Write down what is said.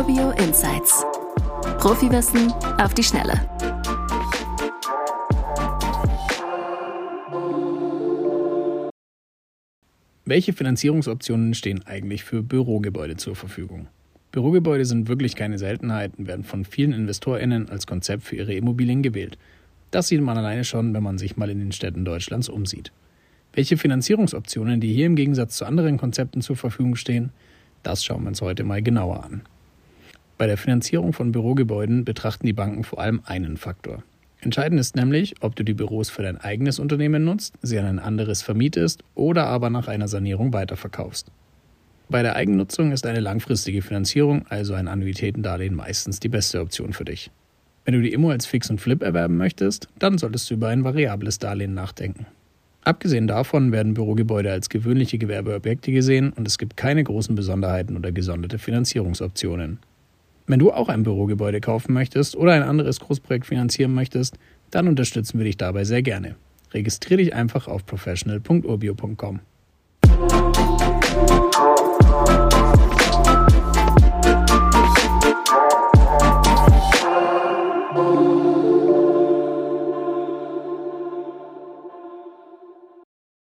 Urbio Insights. Profiwissen auf die Schnelle. Welche Finanzierungsoptionen stehen eigentlich für Bürogebäude zur Verfügung? Bürogebäude sind wirklich keine Seltenheit und werden von vielen InvestorInnen als Konzept für ihre Immobilien gewählt. Das sieht man alleine schon, wenn man sich mal in den Städten Deutschlands umsieht. Welche Finanzierungsoptionen, die hier im Gegensatz zu anderen Konzepten zur Verfügung stehen, das schauen wir uns heute mal genauer an. Bei der Finanzierung von Bürogebäuden betrachten die Banken vor allem einen Faktor. Entscheidend ist nämlich, ob du die Büros für dein eigenes Unternehmen nutzt, sie an ein anderes vermietest oder aber nach einer Sanierung weiterverkaufst. Bei der Eigennutzung ist eine langfristige Finanzierung, also ein Annuitätendarlehen, meistens die beste Option für dich. Wenn du die Immo als Fix und Flip erwerben möchtest, dann solltest du über ein variables Darlehen nachdenken. Abgesehen davon werden Bürogebäude als gewöhnliche Gewerbeobjekte gesehen und es gibt keine großen Besonderheiten oder gesonderte Finanzierungsoptionen. Wenn du auch ein Bürogebäude kaufen möchtest oder ein anderes Großprojekt finanzieren möchtest, dann unterstützen wir dich dabei sehr gerne. Registriere dich einfach auf professional.urbio.com.